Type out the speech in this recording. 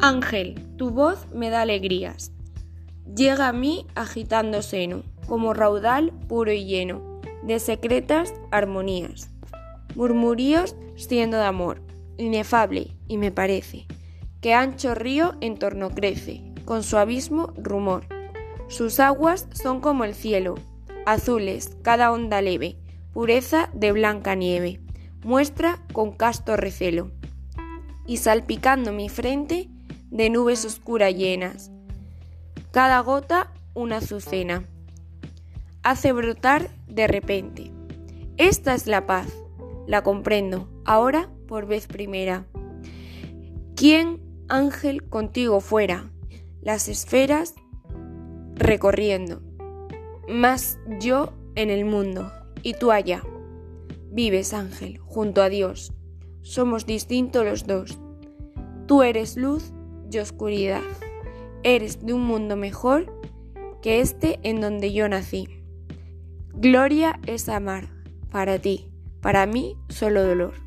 Ángel, tu voz me da alegrías. Llega a mí agitando seno, como raudal puro y lleno, de secretas armonías. Murmuríos siendo de amor, inefable, y me parece, que ancho río en torno crece, con su abismo rumor. Sus aguas son como el cielo, azules, cada onda leve, pureza de blanca nieve, muestra con casto recelo. Y salpicando mi frente, de nubes oscuras llenas. Cada gota una azucena. Hace brotar de repente. Esta es la paz. La comprendo, ahora por vez primera. ¿Quién, ángel, contigo fuera? Las esferas recorriendo. Más yo en el mundo y tú allá. Vives, ángel, junto a Dios. Somos distintos los dos. Tú eres luz y oscuridad. Eres de un mundo mejor que este en donde yo nací. Gloria es amar, para ti, para mí solo dolor.